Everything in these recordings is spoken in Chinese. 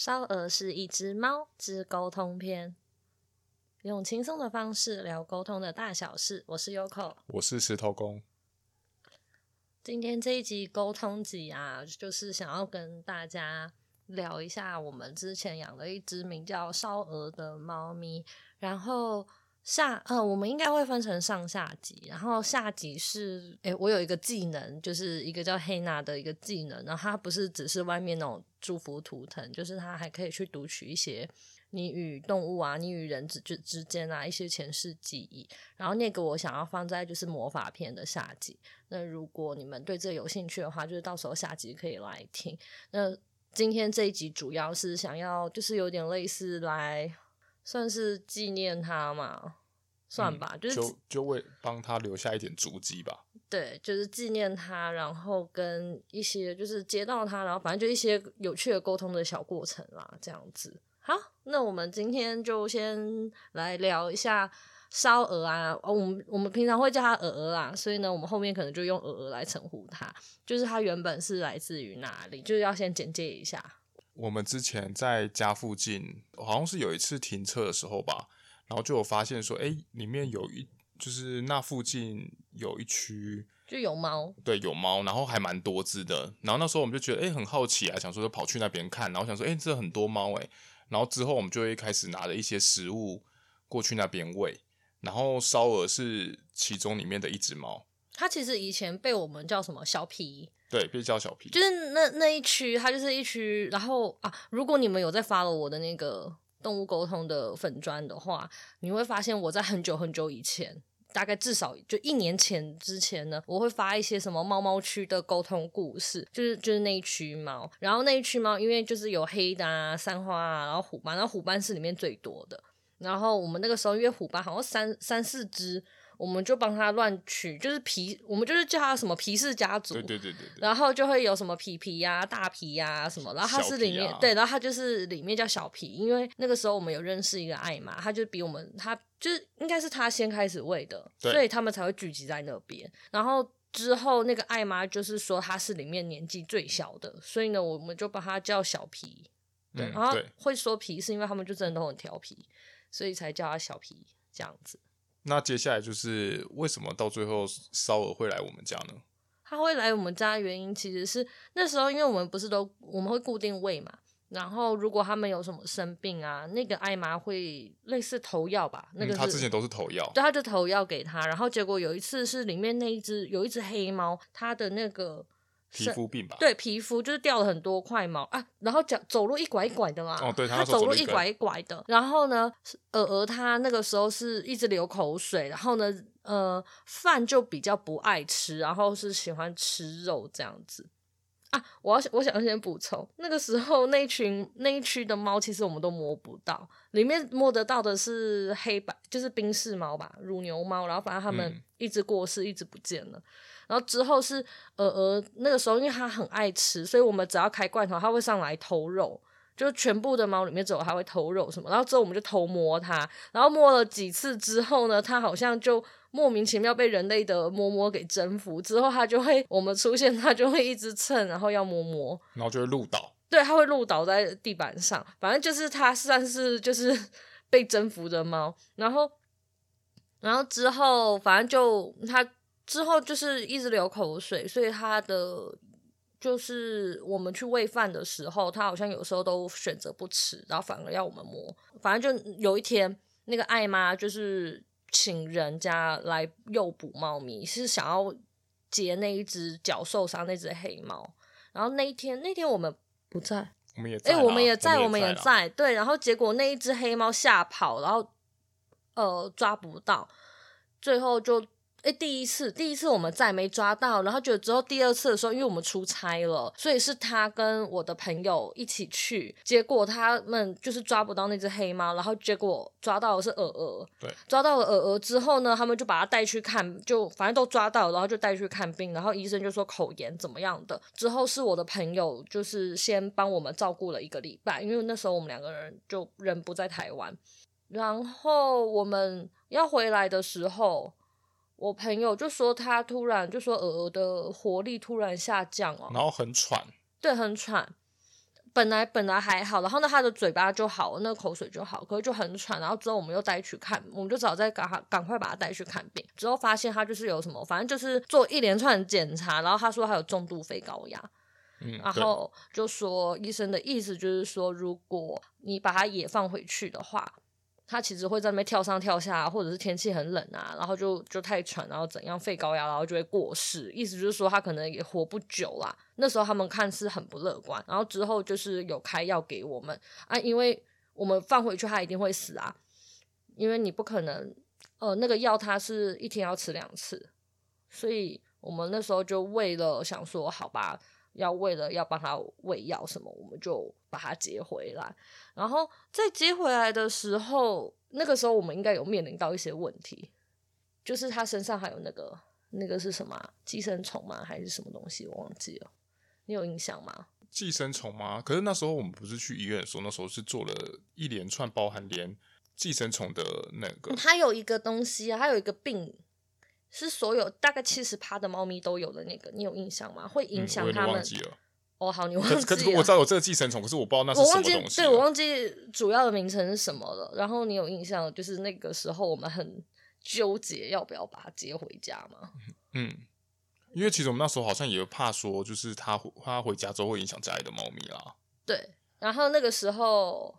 烧鹅是一只猫之沟通篇，用轻松的方式聊沟通的大小事。我是 Yoko，我是石头公。今天这一集沟通集啊，就是想要跟大家聊一下我们之前养了一只名叫烧鹅的猫咪，然后。下呃，我们应该会分成上下集，然后下集是，诶，我有一个技能，就是一个叫黑娜的一个技能，然后它不是只是外面那种祝福图腾，就是它还可以去读取一些你与动物啊、你与人之之之间啊一些前世记忆，然后那个我想要放在就是魔法篇的下集。那如果你们对这有兴趣的话，就是到时候下集可以来听。那今天这一集主要是想要就是有点类似来。算是纪念他嘛，算吧，嗯、就是就就为帮他留下一点足迹吧。对，就是纪念他，然后跟一些就是接到他，然后反正就一些有趣的沟通的小过程啦，这样子。好，那我们今天就先来聊一下烧鹅啊。哦，我们我们平常会叫他鹅鹅啦，所以呢，我们后面可能就用鹅鹅来称呼他。就是他原本是来自于哪里？就是要先简介一下。我们之前在家附近，好像是有一次停车的时候吧，然后就有发现说，哎，里面有一，就是那附近有一区就有猫，对，有猫，然后还蛮多只的。然后那时候我们就觉得，哎，很好奇啊，想说就跑去那边看，然后想说，哎，这很多猫哎。然后之后我们就会开始拿了一些食物过去那边喂，然后烧鹅是其中里面的一只猫。它其实以前被我们叫什么小皮。对，被叫小皮，就是那那一区，它就是一区。然后啊，如果你们有在 follow 我的那个动物沟通的粉专的话，你会发现我在很久很久以前，大概至少就一年前之前呢，我会发一些什么猫猫区的沟通故事，就是就是那一区猫。然后那一区猫，因为就是有黑的啊、三花啊，然后虎斑，然后虎斑是里面最多的。然后我们那个时候因为虎斑好像三三四只。我们就帮他乱取，就是皮，我们就是叫他什么皮氏家族，对对对对，然后就会有什么皮皮呀、啊、大皮呀、啊、什么，然后他是里面、啊、对，然后他就是里面叫小皮，因为那个时候我们有认识一个艾妈，他就比我们，他就是应该是他先开始喂的，所以他们才会聚集在那边。然后之后那个艾妈就是说他是里面年纪最小的，所以呢，我们就把他叫小皮，对，嗯、然后会说皮是因为他们就真的都很调皮，所以才叫他小皮这样子。那接下来就是为什么到最后烧鹅会来我们家呢？他会来我们家的原因其实是那时候，因为我们不是都我们会固定喂嘛，然后如果他们有什么生病啊，那个艾玛会类似投药吧，那个、嗯、他之前都是投药，对，他就投药给他，然后结果有一次是里面那一只有一只黑猫，它的那个。皮肤病吧，对，皮肤就是掉了很多块毛啊，然后脚走路一拐一拐的嘛，哦，对，它走路一拐一拐的，然后呢，鹅鹅它那个时候是一直流口水，然后呢，呃，饭就比较不爱吃，然后是喜欢吃肉这样子啊。我要我想先补充，那个时候那群那一区的猫其实我们都摸不到，里面摸得到的是黑白，就是冰室猫吧，乳牛猫，然后反正它们一直过世，嗯、一直不见了。然后之后是呃呃，那个时候因为它很爱吃，所以我们只要开罐头，它会上来偷肉，就全部的猫里面只有它会偷肉什么。然后之后我们就偷摸它，然后摸了几次之后呢，它好像就莫名其妙被人类的摸摸给征服，之后它就会我们出现，它就会一直蹭，然后要摸摸，然后就会鹿倒，对，它会鹿倒在地板上，反正就是它算是就是被征服的猫。然后，然后之后反正就它。之后就是一直流口水，所以他的就是我们去喂饭的时候，他好像有时候都选择不吃，然后反而要我们摸。反正就有一天，那个艾妈就是请人家来诱捕猫咪，是想要接那一只脚受伤那只黑猫。然后那一天，那天我们不在，我们也在，哎，我们也在，我们也在，也在，对。然后结果那一只黑猫吓跑，然后呃抓不到，最后就。诶，第一次，第一次我们再没抓到，然后觉得之后第二次的时候，因为我们出差了，所以是他跟我的朋友一起去，结果他们就是抓不到那只黑猫，然后结果抓到的是鹅鹅，对，抓到了鹅鹅之后呢，他们就把它带去看，就反正都抓到，然后就带去看病，然后医生就说口炎怎么样的，之后是我的朋友就是先帮我们照顾了一个礼拜，因为那时候我们两个人就人不在台湾，然后我们要回来的时候。我朋友就说他突然就说鹅鹅的活力突然下降哦，然后很喘，对，很喘。本来本来还好，然后呢，他的嘴巴就好，那口水就好，可是就很喘。然后之后我们又带去看，我们就只好再赶赶快把他带去看病。之后发现他就是有什么，反正就是做一连串检查，然后他说他有重度肺高压。嗯，然后就说医生的意思就是说，如果你把它也放回去的话。他其实会在那边跳上跳下，或者是天气很冷啊，然后就就太喘，然后怎样肺高压，然后就会过世。意思就是说他可能也活不久啦。那时候他们看似很不乐观，然后之后就是有开药给我们啊，因为我们放回去他一定会死啊，因为你不可能，呃，那个药他是一天要吃两次，所以我们那时候就为了想说，好吧。要为了要帮他喂药什么，我们就把他接回来。然后在接回来的时候，那个时候我们应该有面临到一些问题，就是他身上还有那个那个是什么寄生虫吗？还是什么东西？我忘记了，你有印象吗？寄生虫吗？可是那时候我们不是去医院的时候，那时候是做了一连串包含连寄生虫的那个。它有一个东西啊，它有一个病。是所有大概七十趴的猫咪都有的那个，你有印象吗？会影响它们。忘记了。哦，好，你忘记了。可是我知道有这个寄生虫，可是我不知道那是什么东西。对，我忘记主要的名称是什么了。然后你有印象，就是那个时候我们很纠结要不要把它接回家吗？嗯，因为其实我们那时候好像也怕说，就是它它回家之后会影响家里的猫咪啦。对，然后那个时候。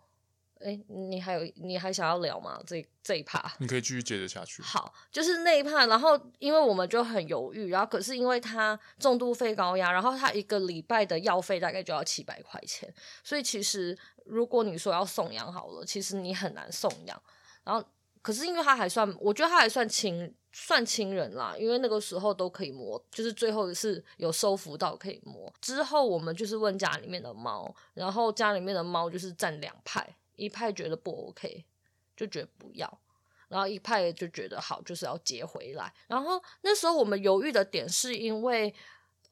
哎，你还有你还想要聊吗？这这一趴你可以继续接着下去。好，就是那一趴，然后因为我们就很犹豫，然后可是因为他重度肺高压，然后他一个礼拜的药费大概就要七百块钱，所以其实如果你说要送养好了，其实你很难送养。然后可是因为他还算，我觉得他还算亲，算亲人啦，因为那个时候都可以摸，就是最后是有收服到可以摸。之后我们就是问家里面的猫，然后家里面的猫就是占两派。一派觉得不 OK，就觉得不要，然后一派就觉得好，就是要接回来。然后那时候我们犹豫的点是因为。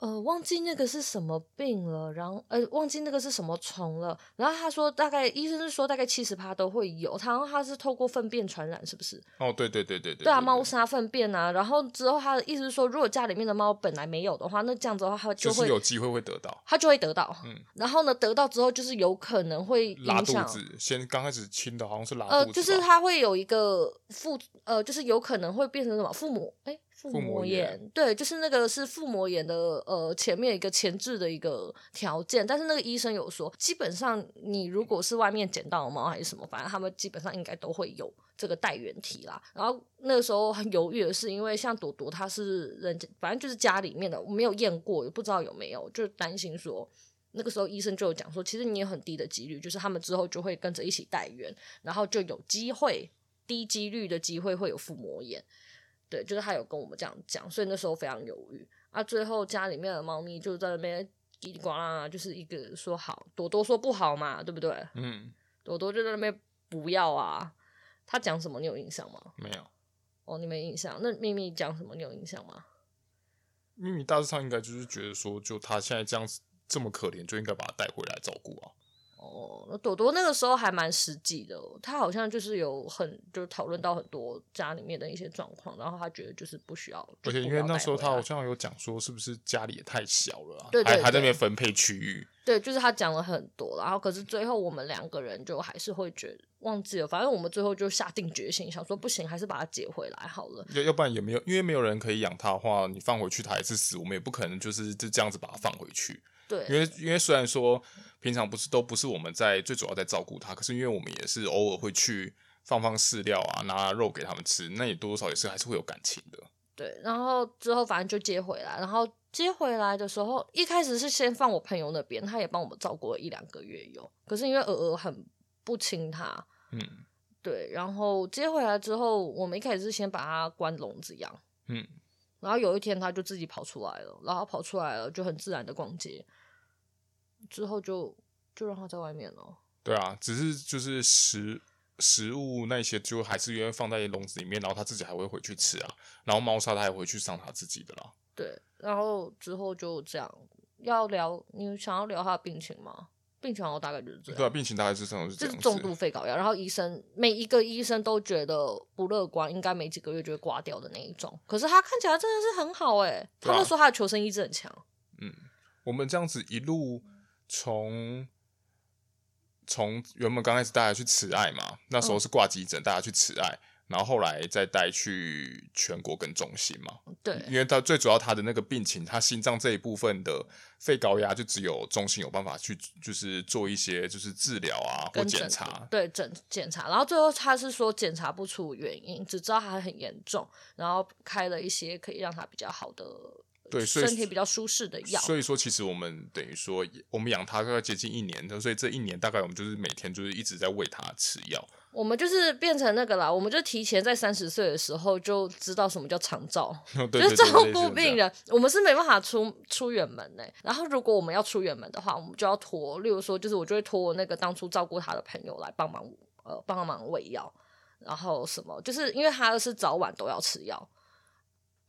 呃，忘记那个是什么病了，然后呃，忘记那个是什么虫了。然后他说，大概医生是说大概七十趴都会有。然后他是透过粪便传染，是不是？哦，对对对对对。对啊，猫砂粪便啊。然后之后他的意思是说，如果家里面的猫本来没有的话，那这样子的话，它就会、就是、有机会会得到，它就会得到。嗯。然后呢，得到之后就是有可能会拉肚子。先刚开始亲的好像是拉肚子。呃，就是它会有一个父，呃，就是有可能会变成什么父母？哎。腹膜炎，对，就是那个是腹膜炎的呃前面一个前置的一个条件，但是那个医生有说，基本上你如果是外面捡到的猫还是什么，反正他们基本上应该都会有这个带原体啦。然后那个时候很犹豫的是，因为像朵朵它是人家，反正就是家里面的，我没有验过，也不知道有没有，就担心说那个时候医生就有讲说，其实你有很低的几率，就是他们之后就会跟着一起带原，然后就有机会低几率的机会会有腹膜炎。对，就是他有跟我们这样讲，所以那时候非常犹豫啊。最后家里面的猫咪就在那边叽里呱啦，就是一个说好，朵朵说不好嘛，对不对？嗯。朵朵就在那边不要啊。他讲什么？你有印象吗？没有。哦，你没印象？那咪咪讲什么？你有印象吗？咪咪大致上应该就是觉得说，就他现在这样子这么可怜，就应该把他带回来照顾啊。哦，朵朵那个时候还蛮实际的，他好像就是有很就讨论到很多家里面的一些状况，然后他觉得就是不需要。而且因为那时候他好像有讲说，是不是家里也太小了啊？对对对，还还在那边分配区域。对，就是他讲了很多，然后可是最后我们两个人就还是会觉得忘记了，反正我们最后就下定决心，想说不行，还是把它接回来好了。要要不然也没有，因为没有人可以养它的话，你放回去它也是死，我们也不可能就是就这样子把它放回去。对，因为因为虽然说平常不是都不是我们在最主要在照顾它，可是因为我们也是偶尔会去放放饲料啊，拿肉给他们吃，那也多多少少也是还是会有感情的。对，然后之后反正就接回来，然后接回来的时候，一开始是先放我朋友那边，他也帮我们照顾了一两个月有，可是因为鹅鹅很不亲它，嗯，对，然后接回来之后，我们一开始是先把它关笼子养，嗯，然后有一天它就自己跑出来了，然后跑出来了就很自然的逛街。之后就就让它在外面了。对啊，只是就是食食物那些就还是因为放在笼子里面，然后它自己还会回去吃啊。然后猫砂它还会去上它自己的啦。对，然后之后就这样。要聊你想要聊他的病情吗？病情我大概就是这样。对啊，病情大概是这种，就是重度肺高压。然后医生每一个医生都觉得不乐观，应该没几个月就会挂掉的那一种。可是他看起来真的是很好哎、欸，他们说他的求生意志很强。嗯，我们这样子一路。从从原本刚开始大家去慈爱嘛，那时候是挂急诊，大家去慈爱。然后后来再带去全国跟中心嘛，对，因为他最主要他的那个病情，他心脏这一部分的肺高压就只有中心有办法去，就是做一些就是治疗啊或检查，对检检查，然后最后他是说检查不出原因，只知道他很严重，然后开了一些可以让他比较好的，对，身体比较舒适的药。所以说，其实我们等于说我们养它大概接近一年，所以这一年大概我们就是每天就是一直在喂它吃药。我们就是变成那个啦，我们就提前在三十岁的时候就知道什么叫长照，就是照顾病人。我们是没办法出出远门呢、欸。然后如果我们要出远门的话，我们就要托，例如说，就是我就会托我那个当初照顾他的朋友来帮忙，呃，帮忙喂药，然后什么，就是因为他是早晚都要吃药。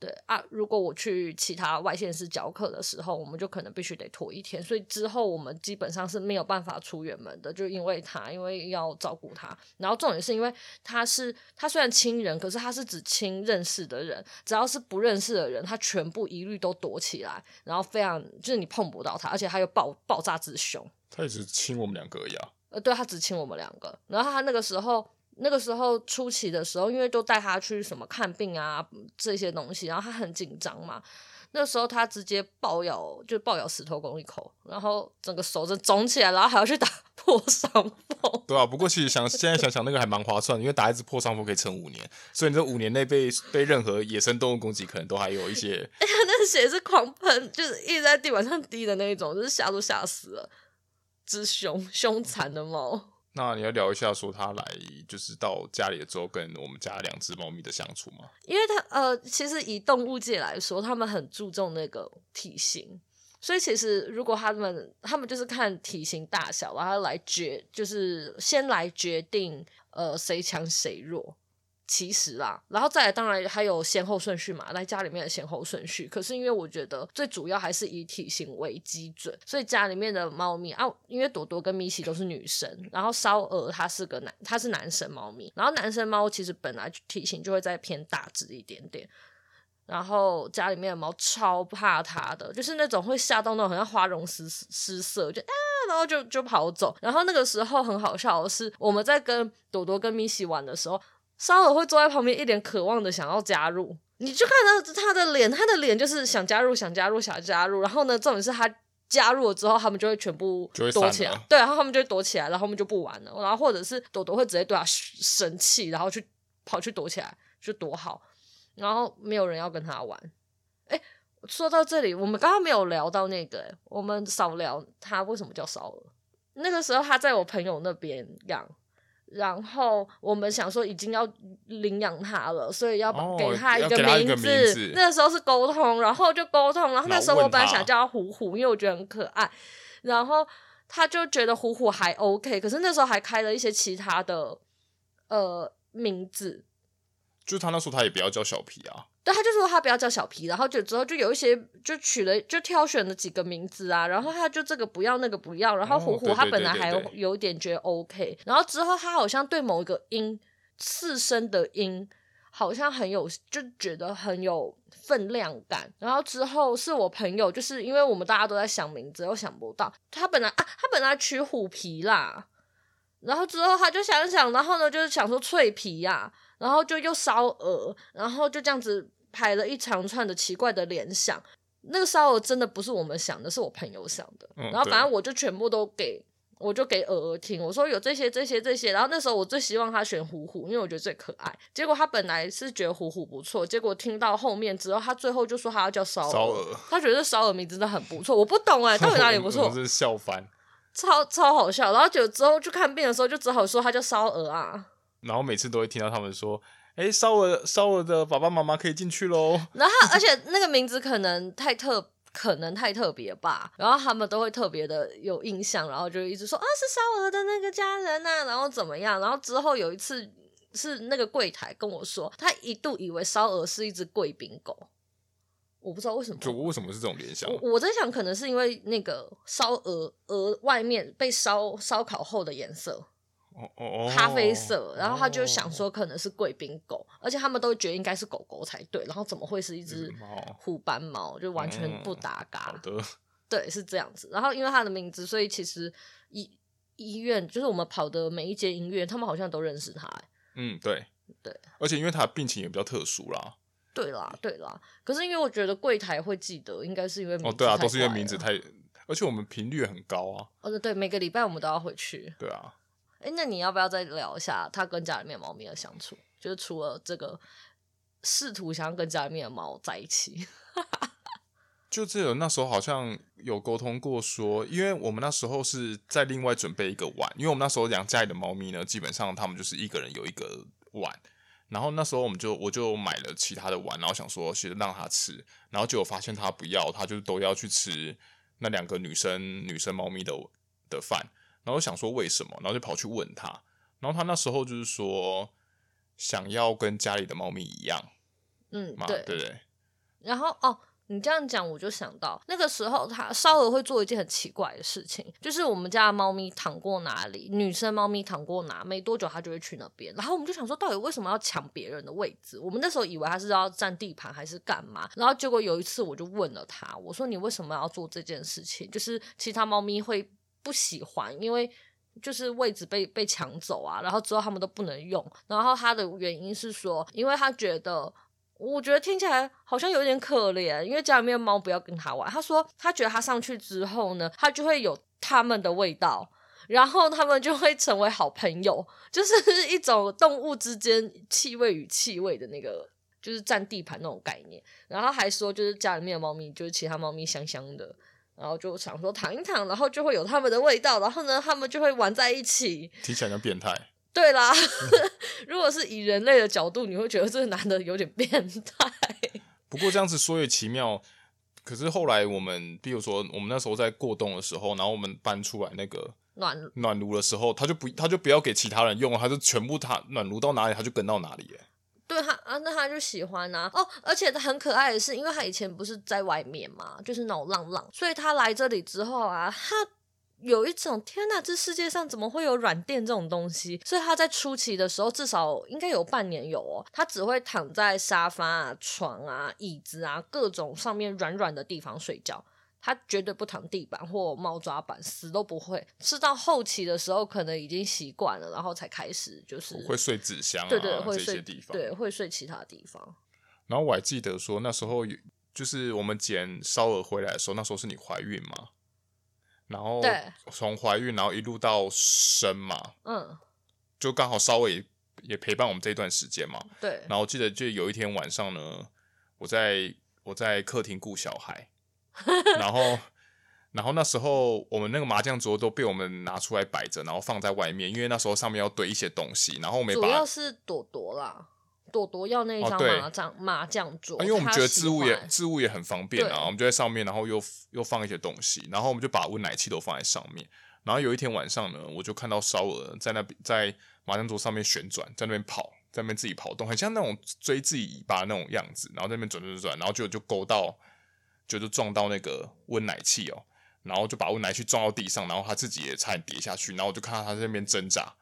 对啊，如果我去其他外县市教课的时候，我们就可能必须得拖一天，所以之后我们基本上是没有办法出远门的，就因为他，因为要照顾他。然后重点是因为他是他虽然亲人，可是他是只亲认识的人，只要是不认识的人，他全部一律都躲起来，然后非常就是你碰不到他，而且他又爆爆炸之凶。他也只亲我们两个呀？呃，对，他只亲我们两个，然后他那个时候。那个时候初期的时候，因为都带他去什么看病啊这些东西，然后他很紧张嘛。那时候他直接暴咬，就暴咬石头公一口，然后整个手就肿起来，然后还要去打 破伤风。对啊，不过其实想现在想想，那个还蛮划算的，因为打一次破伤风可以撑五年，所以你这五年内被被任何野生动物攻击，可能都还有一些。哎呀，那血是狂喷，就是一直在地板上滴的那一种，就是吓都吓死了，只凶凶残的猫。那你要聊一下，说他来就是到家里的时候，跟我们家两只猫咪的相处吗？因为他呃，其实以动物界来说，他们很注重那个体型，所以其实如果他们他们就是看体型大小，然后来决，就是先来决定呃谁强谁弱。其实啦，然后再来，当然还有先后顺序嘛，来家里面的先后顺序。可是因为我觉得最主要还是以体型为基准，所以家里面的猫咪啊，因为朵朵跟米奇都是女生，然后烧鹅它是个男，它是男生猫咪，然后男生猫其实本来体型就会再偏大只一点点，然后家里面的猫超怕它的，就是那种会吓到那种好像花容失失色，就啊，然后就就跑走。然后那个时候很好笑的是，我们在跟朵朵跟米奇玩的时候。烧鹅会坐在旁边，一脸渴望的想要加入。你就看到他的脸，他的脸就是想加入，想加入，想加入。然后呢，重点是他加入了之后，他们就会全部躲起来。对，然后他们就会躲起来，然后他们就不玩了。然后或者是朵朵会直接对他生气，然后去跑去躲起来，就躲好。然后没有人要跟他玩。哎，说到这里，我们刚刚没有聊到那个，我们少聊他为什么叫烧鹅。那个时候他在我朋友那边养。然后我们想说已经要领养它了，所以要给它一个名字。哦、名字那个时候是沟通，然后就沟通。然后那时候我本来想叫它虎虎，因为我觉得很可爱。然后他就觉得虎虎还 OK，可是那时候还开了一些其他的呃名字。就他那时候他也不要叫小皮啊。对，他就说他不要叫小皮，然后就之后就有一些就取了就挑选了几个名字啊，然后他就这个不要那个不要，然后虎虎他本来还有点觉得 OK，然后之后他好像对某一个音次声的音好像很有就觉得很有分量感，然后之后是我朋友，就是因为我们大家都在想名字，又想不到他本来啊他本来取虎皮啦，然后之后他就想想，然后呢就是想说脆皮呀、啊。然后就又烧鹅，然后就这样子排了一长串的奇怪的联想。那个烧鹅真的不是我们想的，是我朋友想的。嗯、然后反正我就全部都给，我就给鹅鹅听。我说有这些、这些、这些。然后那时候我最希望他选虎虎，因为我觉得最可爱。结果他本来是觉得虎虎不错，结果听到后面之后，他最后就说他要叫烧鹅。他觉得烧鹅名字真的很不错。我不懂哎，到底哪里不错？我是笑翻，超超好笑。然后就之后去看病的时候，就只好说他叫烧鹅啊。然后每次都会听到他们说：“哎，烧鹅烧鹅的爸爸妈妈可以进去喽。”然后，而且那个名字可能太特，可能太特别吧。然后他们都会特别的有印象，然后就一直说：“啊，是烧鹅的那个家人呐、啊。”然后怎么样？然后之后有一次是那个柜台跟我说，他一度以为烧鹅是一只贵宾狗。我不知道为什么，就为什么是这种联想？我我在想，可能是因为那个烧鹅鹅外面被烧烧烤后的颜色。咖啡色，然后他就想说可能是贵宾狗，而且他们都觉得应该是狗狗才对，然后怎么会是一只虎斑猫，就完全不搭嘎的。对，是这样子。然后因为它的名字，所以其实医医院，就是我们跑的每一间医院，他们好像都认识他。嗯，对对，而且因为它的病情也比较特殊啦。对啦，对啦。可是因为我觉得柜台会记得，应该是因为哦，对啊，都是因为名字太，而且我们频率很高啊。哦，对对，每个礼拜我们都要回去。对啊。哎，那你要不要再聊一下他跟家里面猫咪的相处？就是除了这个试图想要跟家里面的猫在一起，就这个那时候好像有沟通过说，因为我们那时候是在另外准备一个碗，因为我们那时候养家里的猫咪呢，基本上他们就是一个人有一个碗，然后那时候我们就我就买了其他的碗，然后想说其实让它吃，然后结果发现它不要，它就都要去吃那两个女生女生猫咪的的饭。然后想说为什么，然后就跑去问他，然后他那时候就是说想要跟家里的猫咪一样，嗯，对对对。然后哦，你这样讲我就想到那个时候他烧鹅会做一件很奇怪的事情，就是我们家的猫咪躺过哪里，女生猫咪躺过哪，没多久它就会去那边。然后我们就想说，到底为什么要抢别人的位置？我们那时候以为它是要占地盘还是干嘛？然后结果有一次我就问了他，我说你为什么要做这件事情？就是其他猫咪会。不喜欢，因为就是位置被被抢走啊，然后之后他们都不能用。然后他的原因是说，因为他觉得，我觉得听起来好像有点可怜，因为家里面猫不要跟他玩。他说他觉得他上去之后呢，他就会有他们的味道，然后他们就会成为好朋友，就是 一种动物之间气味与气味的那个，就是占地盘那种概念。然后还说，就是家里面的猫咪，就是其他猫咪香香的。然后就想说躺一躺，然后就会有他们的味道，然后呢，他们就会玩在一起。听起来像变态。对啦，如果是以人类的角度，你会觉得这个男的有点变态。不过这样子说也奇妙。可是后来我们，比如说我们那时候在过冬的时候，然后我们搬出来那个暖暖炉的时候，他就不他就不要给其他人用，他就全部他暖炉到哪里他就跟到哪里。对他啊，那他就喜欢啊。哦，而且他很可爱的是，因为他以前不是在外面嘛，就是那种浪浪，所以他来这里之后啊，他有一种天哪，这世界上怎么会有软垫这种东西？所以他在初期的时候，至少应该有半年有哦，他只会躺在沙发啊、床啊、椅子啊各种上面软软的地方睡觉。他绝对不躺地板或猫抓板，死都不会。是到后期的时候，可能已经习惯了，然后才开始就是会睡纸箱啊，对对，会睡这些地方，对，会睡其他地方。然后我还记得说，那时候就是我们捡烧鹅回来的时候，那时候是你怀孕嘛？然后从怀孕，然后一路到生嘛，嗯，就刚好稍微也也陪伴我们这段时间嘛。对。然后我记得就有一天晚上呢，我在我在客厅顾小孩。然后，然后那时候我们那个麻将桌都被我们拿出来摆着，然后放在外面，因为那时候上面要堆一些东西。然后我们主要是朵朵啦，朵朵要那一张麻将、哦、麻将桌，因为我们觉得置物也置物也很方便啊，我们就在上面，然后又又放一些东西，然后我们就把温奶器都放在上面。然后有一天晚上呢，我就看到烧鹅在那边在麻将桌上面旋转，在那边跑，在那边自己跑动，很像那种追自己尾巴那种样子，然后在那边转转转，然后就就勾到。就就撞到那个温奶器哦，然后就把温奶器撞到地上，然后他自己也差点跌下去，然后我就看到他在那边挣扎。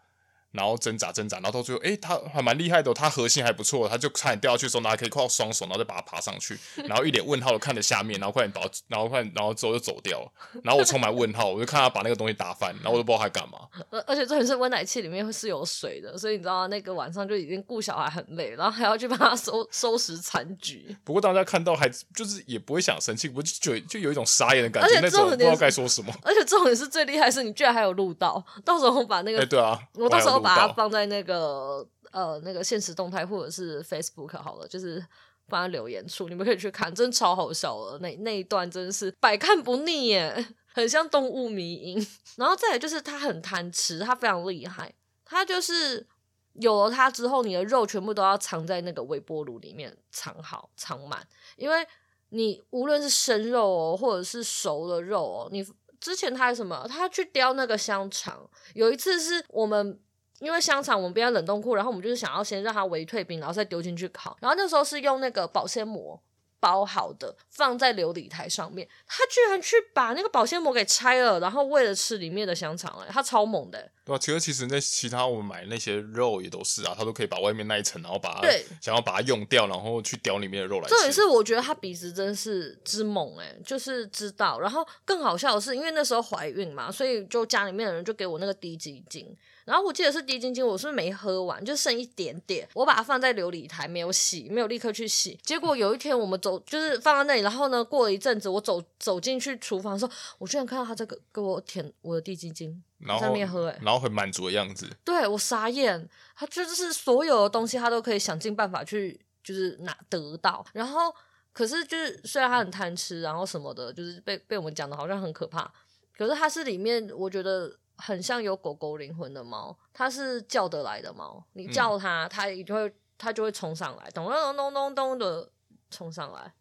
然后挣扎挣扎，然后到最后，哎，他还蛮厉害的，他核心还不错，他就差点掉下去的时候，然后还可以靠双手，然后再把它爬上去，然后一脸问号的看着下面，然后快点把，然后快，然后之后就走掉了，然后我充满问号，我就看他把那个东西打翻，然后我都不知道他干嘛。而而且重点是温奶器里面是有水的，所以你知道那个晚上就已经顾小孩很累，然后还要去帮他收收拾残局。不过大家看到还就是也不会想生气，我就就就有一种傻眼的感觉，那种不知道该说什么。而且重点是最厉害是你居然还有录到，到时候把那个，哎，对啊，我到时候把它放在那个。呃，那个现实动态或者是 Facebook 好了，就是放在留言处，你们可以去看，真超好笑的。那那一段真的是百看不腻耶，很像动物迷因。然后再来就是他很贪吃，他非常厉害，他就是有了它之后，你的肉全部都要藏在那个微波炉里面藏好藏满，因为你无论是生肉哦，或者是熟的肉哦，你之前他还什么，他去叼那个香肠，有一次是我们。因为香肠我们不要冷冻库，然后我们就是想要先让它微退冰，然后再丢进去烤。然后那时候是用那个保鲜膜包好的，放在琉璃台上面。他居然去把那个保鲜膜给拆了，然后为了吃里面的香肠，哎，他超猛的。对啊，其实其实那其他我们买那些肉也都是啊，他都可以把外面那一层，然后把它对想要把它用掉，然后去叼里面的肉来吃。这也是我觉得他鼻子真是之猛哎、欸，就是知道。然后更好笑的是，因为那时候怀孕嘛，所以就家里面的人就给我那个滴鸡精。然后我记得是滴鸡精，我是不是没喝完，就剩一点点，我把它放在琉璃台，没有洗，没有立刻去洗。结果有一天我们走，就是放在那里，然后呢，过了一阵子，我走走进去厨房的时候，我居然看到他这个给我舔我的滴鸡精，然后在那边喝、欸，哎，然后很满足的样子。对，我傻眼，他就是所有的东西他都可以想尽办法去，就是拿得到。然后可是就是虽然他很贪吃，然后什么的，就是被被我们讲的好像很可怕，可是他是里面我觉得。很像有狗狗灵魂的猫，它是叫得来的猫。你叫它，它一定会，它就会冲上来，咚咚咚咚咚咚的冲上来。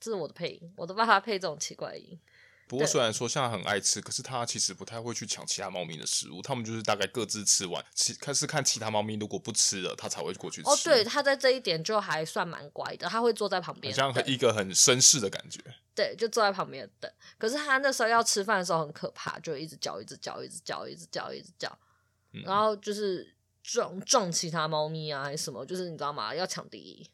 这是我的配音，我都帮它配这种奇怪音。不过虽然说现在很爱吃，可是它其实不太会去抢其他猫咪的食物。它们就是大概各自吃完，其看是看其他猫咪如果不吃了，它才会过去吃。哦，对，它在这一点就还算蛮乖的，它会坐在旁边，像一个很绅士的感觉。对，就坐在旁边等。可是它那时候要吃饭的时候很可怕，就一直叫，一直叫，一直叫，一直叫，一直叫。嗯、然后就是撞撞其他猫咪啊，还是什么，就是你知道吗？要抢第一。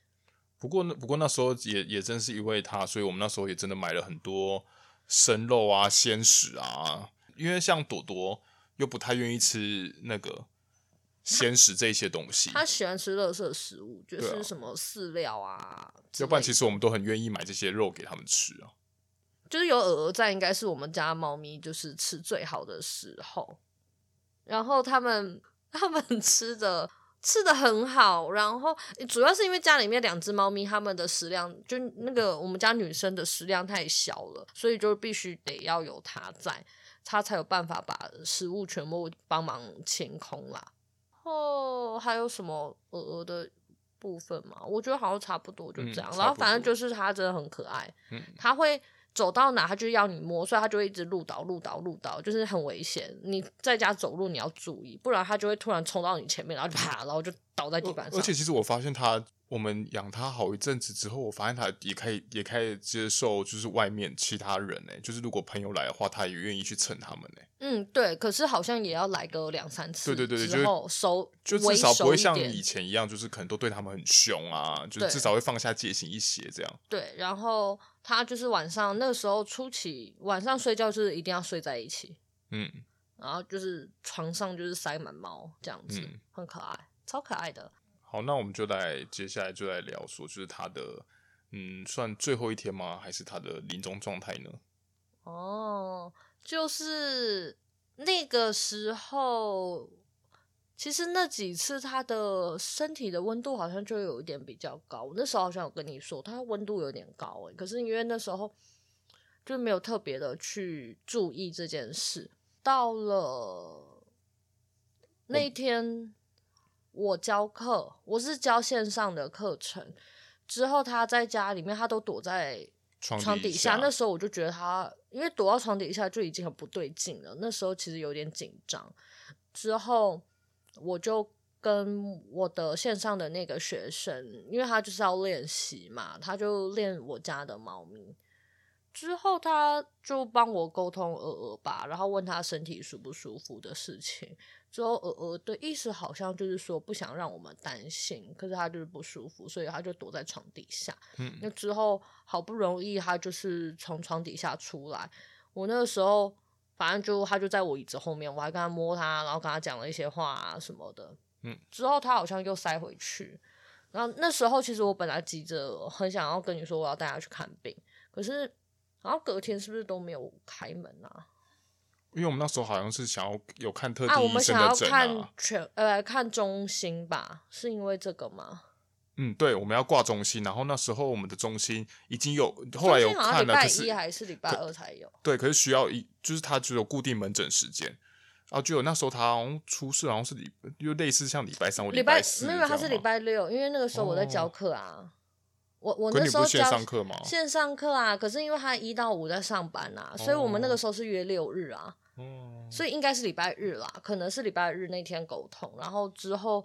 不过那不过那时候也也真是因为它，所以我们那时候也真的买了很多生肉啊、鲜食啊。因为像朵朵又不太愿意吃那个鲜食这些东西，他，喜欢吃垃圾食物，就是什么饲料啊。要不然，其实我们都很愿意买这些肉给他们吃啊。就是有鹅鹅在，应该是我们家猫咪就是吃最好的时候。然后他们 他们吃的吃的很好，然后主要是因为家里面两只猫咪，它们的食量就那个我们家女生的食量太小了，所以就必须得要有它在，它才有办法把食物全部帮忙清空啦。哦，还有什么鹅鹅的？部分嘛，我觉得好像差不多就这样。嗯、然后反正就是它真的很可爱，它、嗯、会走到哪它就要你摸，所以它就会一直路倒路倒路倒，就是很危险。你在家走路你要注意，不然它就会突然冲到你前面，然后就啪，然后就倒在地板上。而且其实我发现它。我们养它好一阵子之后，我发现它也可以也可以接受，就是外面其他人呢，就是如果朋友来的话，它也愿意去蹭他们呢。嗯，对。可是好像也要来个两三次，对对对，之后熟就至少不会像以前一样，就是可能都对他们很凶啊，就至少会放下戒心一些这样。对，然后他就是晚上那个时候初期晚上睡觉就是一定要睡在一起，嗯，然后就是床上就是塞满猫这样子，嗯，很可爱，超可爱的。好，那我们就来接下来就来聊说，就是他的，嗯，算最后一天吗？还是他的临终状态呢？哦，就是那个时候，其实那几次他的身体的温度好像就有一点比较高。那时候好像有跟你说，他温度有点高诶，可是因为那时候就没有特别的去注意这件事。到了那一天。我教课，我是教线上的课程。之后他在家里面，他都躲在床底下。那时候我就觉得他，因为躲到床底下就已经很不对劲了。那时候其实有点紧张。之后我就跟我的线上的那个学生，因为他就是要练习嘛，他就练我家的猫咪。之后他就帮我沟通鹅鹅吧，然后问他身体舒不舒服的事情。之后鹅鹅的意思好像就是说不想让我们担心，可是他就是不舒服，所以他就躲在床底下。嗯，那之后好不容易他就是从床底下出来，我那个时候反正就他就在我椅子后面，我还跟他摸他，然后跟他讲了一些话啊什么的。嗯，之后他好像又塞回去。然后那时候其实我本来急着很想要跟你说我要带他去看病，可是。然后隔天是不是都没有开门啊？因为我们那时候好像是想要有看特定医生的诊啊。啊，我们想要看全呃看中心吧？是因为这个吗？嗯，对，我们要挂中心。然后那时候我们的中心已经有后来有看了，礼拜一还是礼拜二才有？对，可是需要一就是他只有固定门诊时间，然后就有那时候他好像出事，好像是礼又类似像礼拜三或礼拜四，没有，他是礼拜六，因为那个时候我在教课啊。哦我我那时候教线上课吗？线上课啊，可是因为他一到五在上班啊，所以我们那个时候是约六日啊，哦、所以应该是礼拜日啦，可能是礼拜日那天沟通，然后之后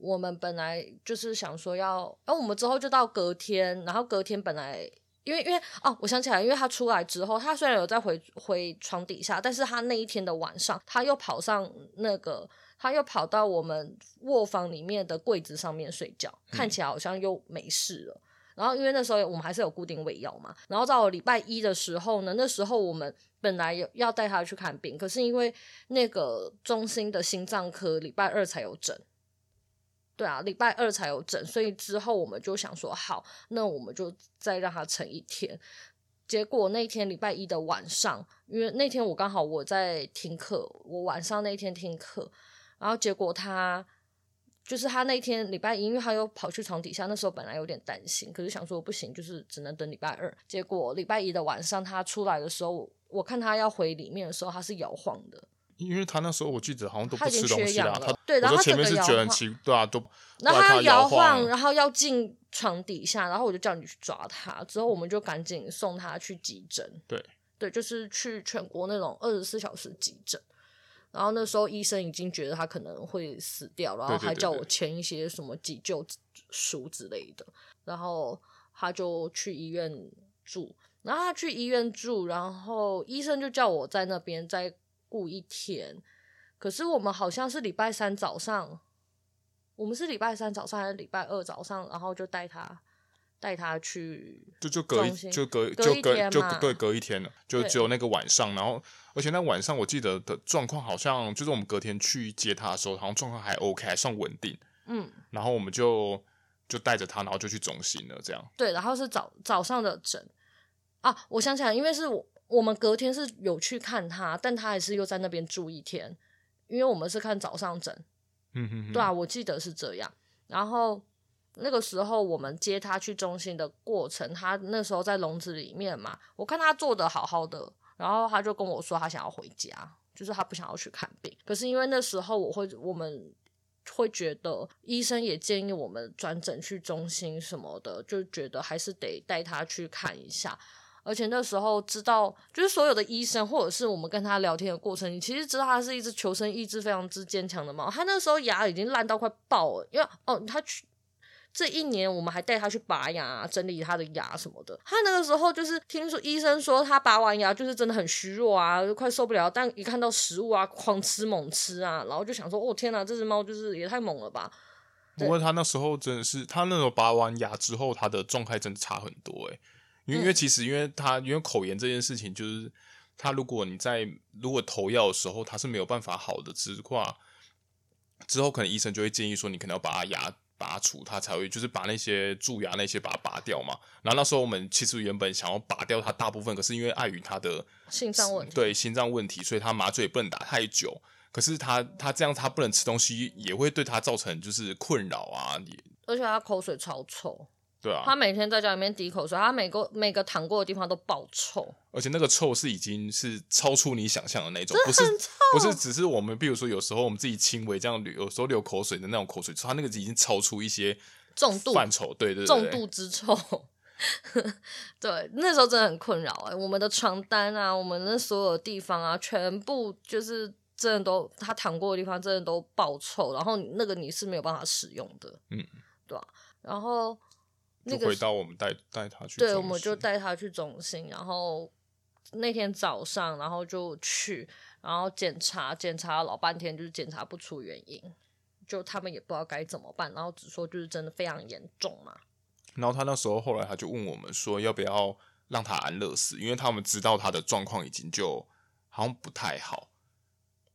我们本来就是想说要，然后，我们之后就到隔天，然后隔天本来因为因为哦，我想起来，因为他出来之后，他虽然有在回回床底下，但是他那一天的晚上，他又跑上那个，他又跑到我们卧房里面的柜子上面睡觉，嗯、看起来好像又没事了。然后因为那时候我们还是有固定喂药嘛，然后到了礼拜一的时候呢，那时候我们本来有要带他去看病，可是因为那个中心的心脏科礼拜二才有诊。对啊，礼拜二才有诊，所以之后我们就想说，好，那我们就再让他撑一天。结果那天礼拜一的晚上，因为那天我刚好我在听课，我晚上那天听课，然后结果他就是他那天礼拜一，因为他又跑去床底下，那时候本来有点担心，可是想说不行，就是只能等礼拜二。结果礼拜一的晚上他出来的时候，我看他要回里面的时候，他是摇晃的。因为他那时候我记得好像都不吃东西啦，他，对，然后他前面是觉得很奇，对啊，都然后他摇晃，然后要进床底下，然后我就叫你去抓他，之后我们就赶紧送他去急诊，对。对，就是去全国那种二十四小时急诊，然后那时候医生已经觉得他可能会死掉，然后还叫我签一些什么急救书之类的，然后他就去医院住，然后他去医院住，然后医生就叫我在那边在。过一天，可是我们好像是礼拜三早上，我们是礼拜三早上还是礼拜二早上，然后就带他带他去，就就隔一就隔就隔就对隔一天了，就只有那个晚上，然后而且那晚上我记得的状况好像就是我们隔天去接他的时候，好像状况还 OK，还算稳定，嗯，然后我们就就带着他，然后就去中心了，这样。对，然后是早早上的诊啊，我想起来，因为是我。我们隔天是有去看他，但他还是又在那边住一天，因为我们是看早上诊。嗯哼哼，对啊，我记得是这样。然后那个时候我们接他去中心的过程，他那时候在笼子里面嘛，我看他坐的好好的，然后他就跟我说他想要回家，就是他不想要去看病。可是因为那时候我会，我们会觉得医生也建议我们转诊去中心什么的，就觉得还是得带他去看一下。而且那时候知道，就是所有的医生或者是我们跟他聊天的过程，你其实知道他是一只求生意志非常之坚强的猫。他那时候牙已经烂到快爆了，因为哦，他去这一年我们还带他去拔牙、整理他的牙什么的。他那个时候就是听说医生说他拔完牙就是真的很虚弱啊，就快受不了。但一看到食物啊，狂吃猛吃啊，然后就想说哦天哪，这只猫就是也太猛了吧。不过他那时候真的是，他那时候拔完牙之后，他的状态真的差很多诶、因为其实，因为他因为口炎这件事情，就是他如果你在如果投药的时候，他是没有办法好的，之话之后可能医生就会建议说，你可能要把它牙拔除，他才会就是把那些蛀牙那些把它拔掉嘛。然后那时候我们其实原本想要拔掉他大部分，可是因为碍于他的心脏问题，对心脏问题，所以他麻醉也不能打太久。可是他他这样他不能吃东西，也会对他造成就是困扰啊。而且他口水超臭。对啊，他每天在家里面滴口水，他每个每个躺过的地方都爆臭，而且那个臭是已经是超出你想象的那种，不是不是只是我们，比如说有时候我们自己轻微这样流，有时候流口水的那种口水臭，他那个已经超出一些重度。范畴，对对对，重度之臭，对，那时候真的很困扰哎、欸，我们的床单啊，我们的所有地方啊，全部就是真的都他躺过的地方真的都爆臭，然后那个你是没有办法使用的，嗯，对吧、啊？然后。就回到我们带带他去，对，我们就带他去中心，然后那天早上，然后就去，然后检查，检查老半天，就是检查不出原因，就他们也不知道该怎么办，然后只说就是真的非常严重嘛。然后他那时候后来他就问我们说，要不要让他安乐死，因为他们知道他的状况已经就好像不太好。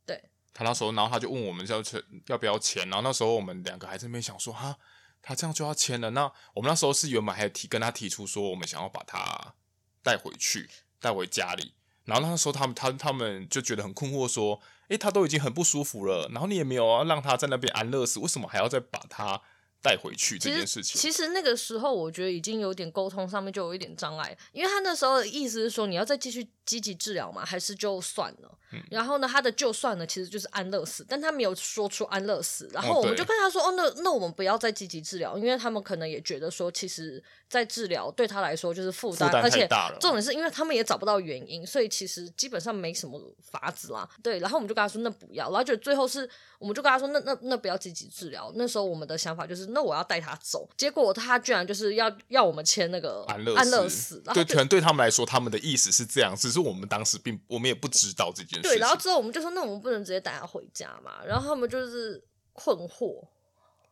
对，他那时候，然后他就问我们要要不要钱，然后那时候我们两个还在那边想说哈。他这样就要签了，那我们那时候是原本还提跟他提出说，我们想要把他带回去，带回家里。然后那时候他们他他们就觉得很困惑，说，诶，他都已经很不舒服了，然后你也没有要让他在那边安乐死，为什么还要再把他？带回去这件事情其，其实那个时候我觉得已经有点沟通上面就有一点障碍，因为他那时候的意思是说，你要再继续积极治疗嘛，还是就算了？嗯、然后呢，他的就算了，其实就是安乐死，但他没有说出安乐死。然后我们就跟他说：“哦，哦，那那我们不要再积极治疗，因为他们可能也觉得说，其实在治疗对他来说就是负担，而且重点是因为他们也找不到原因，所以其实基本上没什么法子啦。对，然后我们就跟他说：“那不要。”然后就最后是，我们就跟他说：“那那那不要积极治疗。”那时候我们的想法就是。那我要带他走。结果他居然就是要要我们签那个安乐安乐死，对，可能对他们来说，他们的意思是这样，只是我们当时并我们也不知道这件事。对，然后之后我们就说，那我们不能直接带他回家嘛？然后他们就是困惑。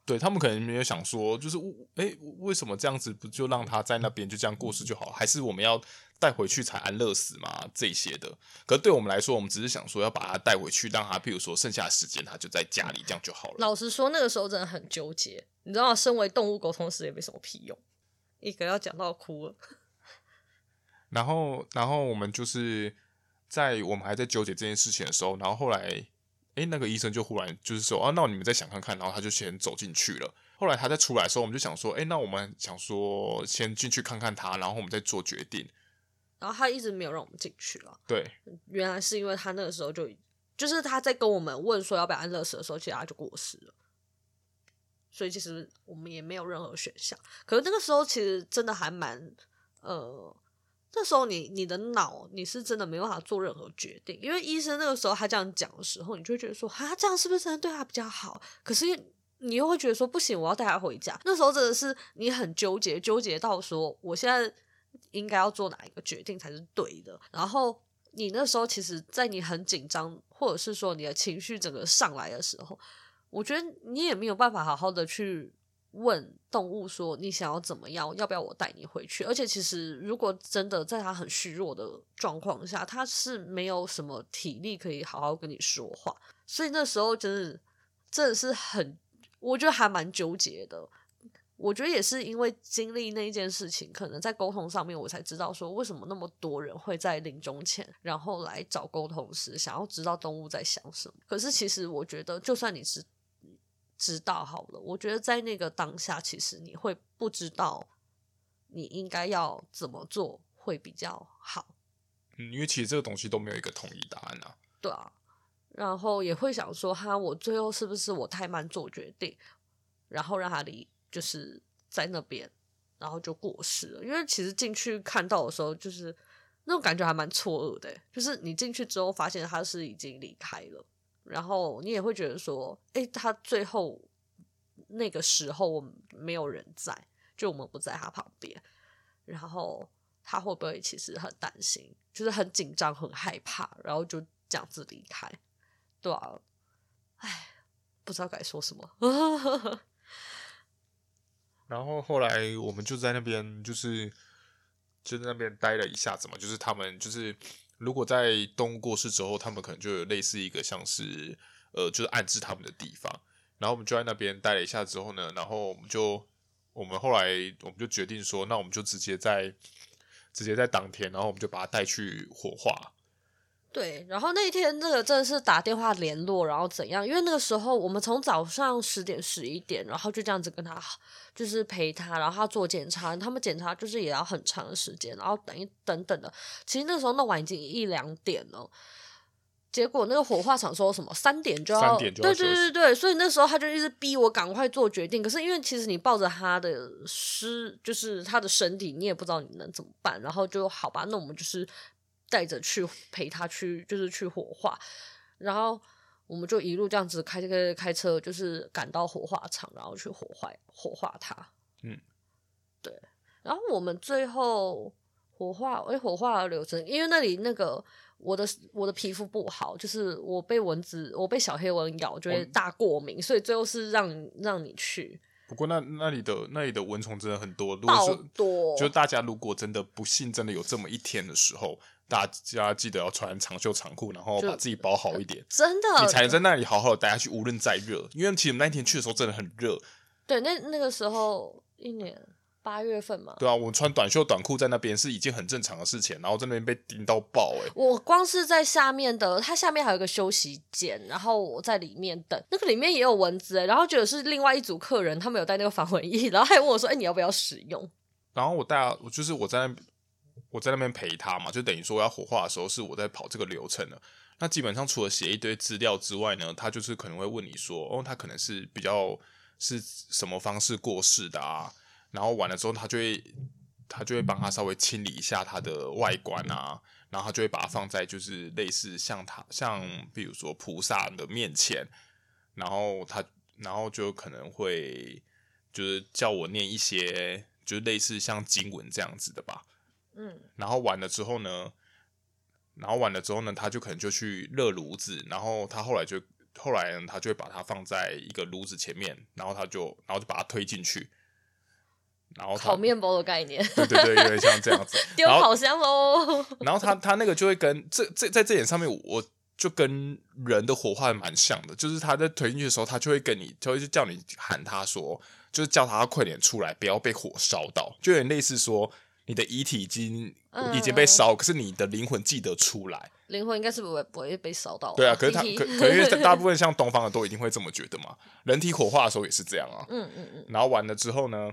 对，他们可能没有想说，就是哎，为什么这样子不就让他在那边就这样过世就好？还是我们要带回去才安乐死嘛？这些的。可是对我们来说，我们只是想说要把他带回去，让他譬如说剩下的时间他就在家里这样就好了。老实说，那个时候真的很纠结。你知道，身为动物沟通师也没什么屁用，一个要讲到哭了。然后，然后我们就是在我们还在纠结这件事情的时候，然后后来。哎，那个医生就忽然就是说啊，那你们再想看看，然后他就先走进去了。后来他再出来的时候，我们就想说，哎，那我们想说先进去看看他，然后我们再做决定。然后他一直没有让我们进去了。对，原来是因为他那个时候就就是他在跟我们问说要不要安乐死的时候，其实他就过世了。所以其实我们也没有任何选项。可是那个时候其实真的还蛮呃。那时候你你的脑你是真的没有办法做任何决定，因为医生那个时候他这样讲的时候，你就会觉得说，哈，这样是不是真的对他比较好？可是你又会觉得说，不行，我要带他回家。那时候真的是你很纠结，纠结到说，我现在应该要做哪一个决定才是对的。然后你那时候其实，在你很紧张，或者是说你的情绪整个上来的时候，我觉得你也没有办法好好的去。问动物说：“你想要怎么样？要不要我带你回去？”而且，其实如果真的在他很虚弱的状况下，他是没有什么体力可以好好跟你说话。所以那时候真的真的是很，我觉得还蛮纠结的。我觉得也是因为经历那一件事情，可能在沟通上面，我才知道说为什么那么多人会在临终前，然后来找沟通师，想要知道动物在想什么。可是，其实我觉得，就算你是。知道好了，我觉得在那个当下，其实你会不知道你应该要怎么做会比较好。嗯，因为其实这个东西都没有一个统一答案啊。对啊，然后也会想说，哈，我最后是不是我太慢做决定，然后让他离就是在那边，然后就过世了。因为其实进去看到的时候，就是那种感觉还蛮错愕的，就是你进去之后发现他是已经离开了。然后你也会觉得说，诶，他最后那个时候我们没有人在，就我们不在他旁边，然后他会不会其实很担心，就是很紧张、很害怕，然后就这样子离开，对啊，哎，不知道该说什么。然后后来我们就在那边，就是就在那边待了一下子嘛，就是他们就是。如果在动物过世之后，他们可能就有类似一个像是呃，就是安置他们的地方。然后我们就在那边待了一下之后呢，然后我们就我们后来我们就决定说，那我们就直接在直接在当天，然后我们就把它带去火化。对，然后那天那个真的是打电话联络，然后怎样？因为那个时候我们从早上十点十一点，然后就这样子跟他，就是陪他，然后他做检查，他们检查就是也要很长的时间，然后等一等等的。其实那时候弄完已经一两点了，结果那个火化场说什么三点就要，三点就要对对对对，所以那时候他就一直逼我赶快做决定。可是因为其实你抱着他的尸，就是他的身体，你也不知道你能怎么办，然后就好吧，那我们就是。带着去陪他去，就是去火化，然后我们就一路这样子开开开车，就是赶到火化场，然后去火化火化他。嗯，对。然后我们最后火化，哎，火化的流程，因为那里那个我的我的皮肤不好，就是我被蚊子，我被小黑蚊咬就会大过敏，所以最后是让让你去。不过那那里的那里的蚊虫真的很多，好多。就大家如果真的不幸真的有这么一天的时候。大家记得要穿长袖长裤，然后把自己包好一点，真的，你才能在那里好好的待下去。无论再热，因为其实我们那天去的时候真的很热。对，那那个时候一年八月份嘛。对啊，我穿短袖短裤在那边是一件很正常的事情，然后在那边被叮到爆哎、欸！我光是在下面的，它下面还有一个休息间，然后我在里面等，那个里面也有蚊子哎、欸，然后觉得是另外一组客人，他们有带那个防蚊液，然后还问我说：“哎、欸，你要不要使用？”然后我带，我就是我在那。我在那边陪他嘛，就等于说我要火化的时候是我在跑这个流程的。那基本上除了写一堆资料之外呢，他就是可能会问你说，哦，他可能是比较是什么方式过世的啊？然后完了之后，他就会他就会帮他稍微清理一下他的外观啊，然后他就会把它放在就是类似像他像比如说菩萨的面前，然后他然后就可能会就是叫我念一些，就是类似像经文这样子的吧。嗯，然后完了之后呢，然后完了之后呢，他就可能就去热炉子，然后他后来就后来呢，他就会把它放在一个炉子前面，然后他就然后就把它推进去，然后烤面包的概念，对对对，有点像这样子，丢烤箱喽。然后他他那个就会跟这这在这点上面我。就跟人的火化蛮像的，就是他在推进去的时候，他就会跟你，就会叫你喊他说，就是叫他快点出来，不要被火烧到，就有点类似说你的遗体已经、嗯、已经被烧，可是你的灵魂记得出来，灵魂应该是不会不会被烧到。对啊，可是他可可因为 大部分像东方的都一定会这么觉得嘛，人体火化的时候也是这样啊。嗯嗯嗯。然后完了之后呢，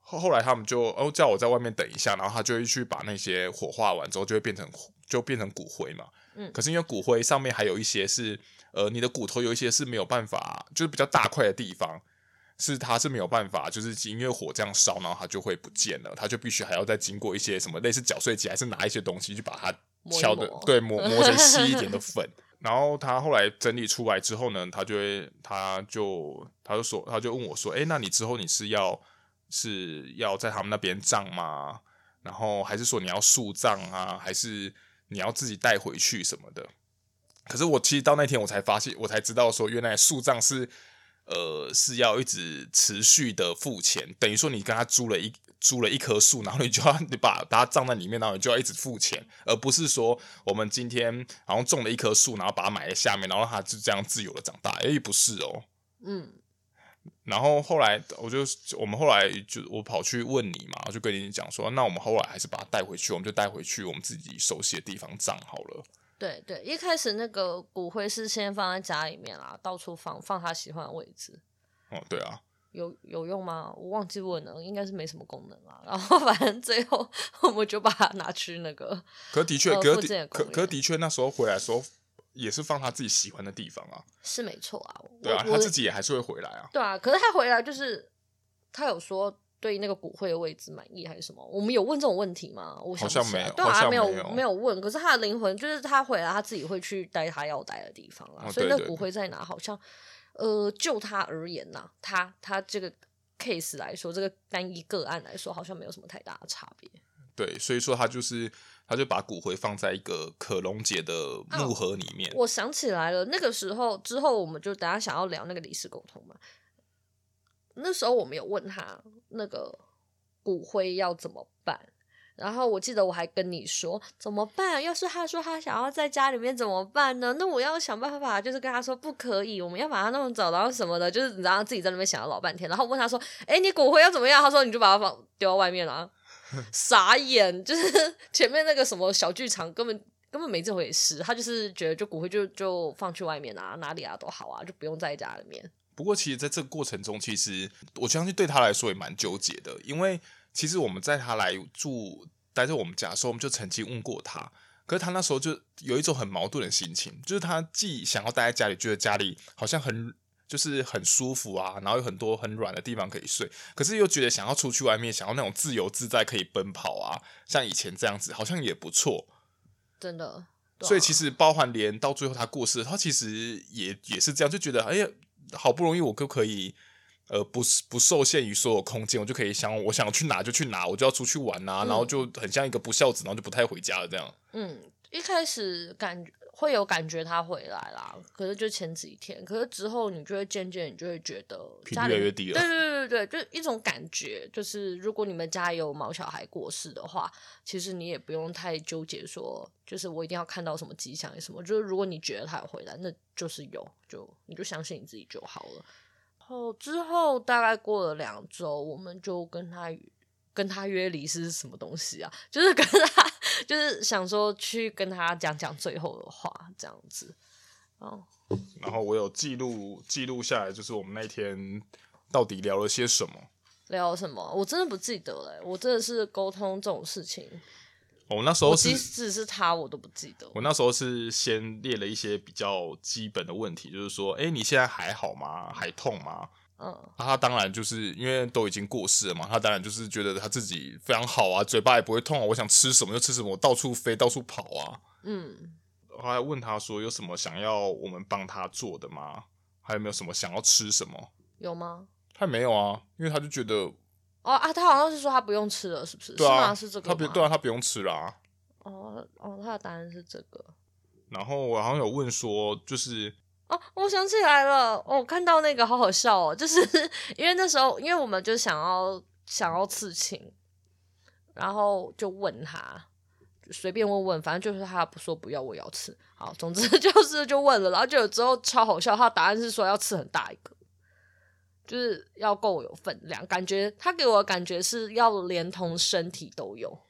后后来他们就哦叫我在外面等一下，然后他就会去把那些火化完之后就会变成就变成骨灰嘛。嗯，可是因为骨灰上面还有一些是，呃，你的骨头有一些是没有办法，就是比较大块的地方，是它是没有办法，就是因为火这样烧，然后它就会不见了，它就必须还要再经过一些什么类似搅碎机，还是拿一些东西去把它敲的，对，磨磨成 细一点的粉。然后他后来整理出来之后呢，他就会，他就他就说，他就问我说，哎，那你之后你是要是要在他们那边葬吗？然后还是说你要树葬啊？还是？你要自己带回去什么的，可是我其实到那天我才发现，我才知道说，原来树葬是，呃，是要一直持续的付钱，等于说你跟他租了一租了一棵树，然后你就要你把把它葬在里面，然后你就要一直付钱，而不是说我们今天然后种了一棵树，然后把它埋在下面，然后让它就这样自由的长大，诶，不是哦，嗯。然后后来，我就我们后来就我跑去问你嘛，我就跟你讲说，那我们后来还是把它带回去，我们就带回去我们自己熟悉的地方葬好了。对对，一开始那个骨灰是先放在家里面啦，到处放，放他喜欢的位置。哦，对啊。有有用吗？我忘记问了，应该是没什么功能啊。然后 反正最后我们就把它拿去那个。可的确，可的可可的确，那时候回来的时候。也是放他自己喜欢的地方啊，是没错啊。对啊，他自己也还是会回来啊。对啊，可是他回来就是他有说对那个骨灰的位置满意还是什么？我们有问这种问题吗？我想好像没有，对啊，没有没有问。可是他的灵魂就是他回来，他自己会去待他要待的地方啊。哦、所以那骨灰在哪？好像呃，就他而言呐，他他这个 case 来说，这个单一个案来说，好像没有什么太大的差别。对，所以说他就是。他就把骨灰放在一个可溶解的木盒里面。哦，我想起来了，那个时候之后，我们就等下想要聊那个离世沟通嘛。那时候我们有问他那个骨灰要怎么办，然后我记得我还跟你说怎么办？要是他说他想要在家里面怎么办呢？那我要想办法，就是跟他说不可以，我们要把他弄走，然后什么的，就是你知道自己在那边想了老半天，然后问他说：“哎，你骨灰要怎么样？”他说：“你就把它放丢到外面了。”傻眼，就是 前面那个什么小剧场根本根本没这回事，他就是觉得就骨灰就就放去外面啊，哪里啊都好啊，就不用在家里面。不过其实在这个过程中，其实我相信对他来说也蛮纠结的，因为其实我们在他来住待在我们家的时候，我们就曾经问过他，可是他那时候就有一种很矛盾的心情，就是他既想要待在家里，觉得家里好像很。就是很舒服啊，然后有很多很软的地方可以睡，可是又觉得想要出去外面，想要那种自由自在可以奔跑啊，像以前这样子好像也不错，真的。所以其实包含连到最后他过世，他其实也也是这样，就觉得哎呀，好不容易我就可以呃不不受限于所有空间，我就可以想我想去哪就去哪，我就要出去玩啊，嗯、然后就很像一个不孝子，然后就不太回家了这样。嗯，一开始感觉。会有感觉他回来啦，可是就前几天，可是之后你就会渐渐，你就会觉得频率越来越低了。对对对对，就一种感觉，就是如果你们家有毛小孩过世的话，其实你也不用太纠结说，就是我一定要看到什么迹象什么，就是如果你觉得他有回来，那就是有，就你就相信你自己就好了。然后之后大概过了两周，我们就跟他。跟他约离是什么东西啊？就是跟他，就是想说去跟他讲讲最后的话，这样子。哦，然后我有记录记录下来，就是我们那天到底聊了些什么？聊什么？我真的不记得了。我真的是沟通这种事情，我那时候是即使是他，我都不记得。我那时候是先列了一些比较基本的问题，就是说，哎，你现在还好吗？还痛吗？嗯，他当然就是因为都已经过世了嘛，他当然就是觉得他自己非常好啊，嘴巴也不会痛啊，我想吃什么就吃什么，我到处飞到处跑啊。嗯，后来问他说有什么想要我们帮他做的吗？还有没有什么想要吃什么？有吗？他没有啊，因为他就觉得哦啊，他好像是说他不用吃了，是不是？对啊，是？是这个？他不对啊，他不用吃啦、啊。哦哦，他的答案是这个。然后我好像有问说，就是哦，我想起来了，我、看到那个好好笑哦，就是 因为那时候，因为我们就想要想要刺青，然后就问他，随便问问，反正就是他不说不要，我要刺。好，总之 就是就问了，然后就有之后超好笑，他答案是说要刺很大一个，就是要够有分量，感觉他给我的感觉是要连同身体都有。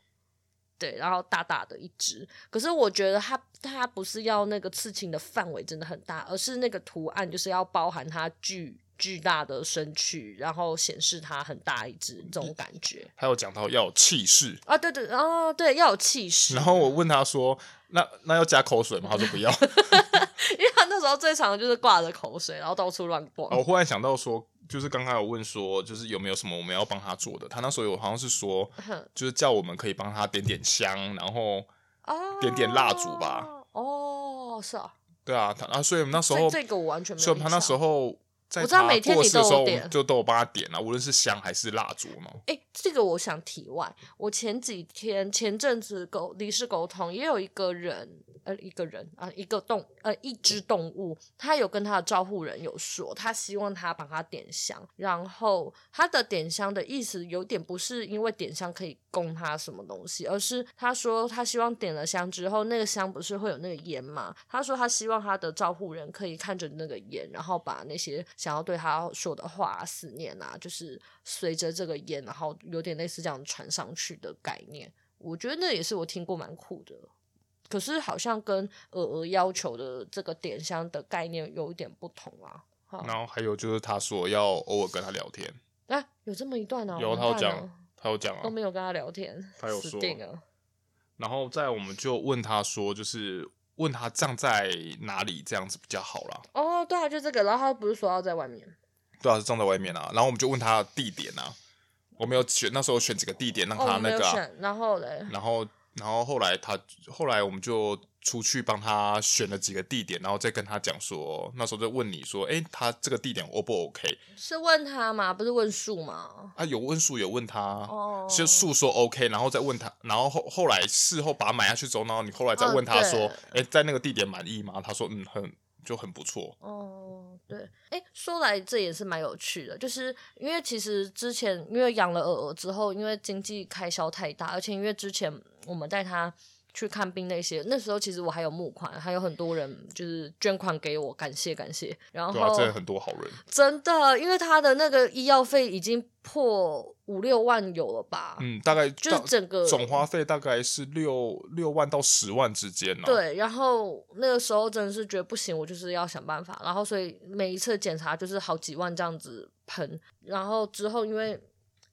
对，然后大大的一只，可是我觉得它它不是要那个刺青的范围真的很大，而是那个图案就是要包含它巨巨大的身躯，然后显示它很大一只这种感觉。还有讲到要有气势啊，对对，哦对，要有气势。然后我问他说：“那那要加口水吗？”他说：“不要。”因为他那时候最常的就是挂着口水，然后到处乱逛。我忽然想到说。就是刚刚有问说，就是有没有什么我们要帮他做的？他那时候有好像是说，就是叫我们可以帮他点点香，然后点点蜡烛吧。哦，是啊。对啊，他啊，所以我们那时候这个我完全没有。所以他那时候在我知道每天你都有点，就都有帮他点啊，无论是香还是蜡烛嘛。哎，这个我想题外，我前几天前阵子沟离世沟通也有一个人。呃，一个人啊，一个动呃，一只动物，他有跟他的照护人有说，他希望他帮他点香，然后他的点香的意思有点不是因为点香可以供他什么东西，而是他说他希望点了香之后，那个香不是会有那个烟吗？他说他希望他的照护人可以看着那个烟，然后把那些想要对他说的话、思念啊，就是随着这个烟，然后有点类似这样传上去的概念。我觉得那也是我听过蛮酷的。可是好像跟鹅鹅要求的这个点香的概念有一点不同啊。然后还有就是他说要偶尔跟他聊天，哎、啊，有这么一段呢、啊？有他有讲，他有讲啊，都没有跟他聊天，他有说。了然后再我们就问他说，就是问他葬在哪里这样子比较好啦。哦，对啊，就这个。然后他不是说要在外面？对啊，是葬在外面啊。然后我们就问他地点啊，我们有选那时候选几个地点让他那个、啊哦，然后嘞，然后。然后后来他后来我们就出去帮他选了几个地点，然后再跟他讲说，那时候就问你说，哎，他这个地点 O 不 OK？是问他吗？不是问树吗？啊，有问树，有问他，哦，就树说 OK，然后再问他，然后后后来事后把它买下去之后，然后你后来再问他说，哎、哦，在那个地点满意吗？他说，嗯，很就很不错。哦，对，哎，说来这也是蛮有趣的，就是因为其实之前因为养了鹅鹅之后，因为经济开销太大，而且因为之前。我们带它去看病那些，那时候其实我还有募款，还有很多人就是捐款给我，感谢感谢。然后对啊，真的很多好人，真的，因为他的那个医药费已经破五六万有了吧？嗯，大概就是整个总花费大概是六六万到十万之间呢。对，然后那个时候真的是觉得不行，我就是要想办法。然后所以每一次检查就是好几万这样子喷，然后之后因为。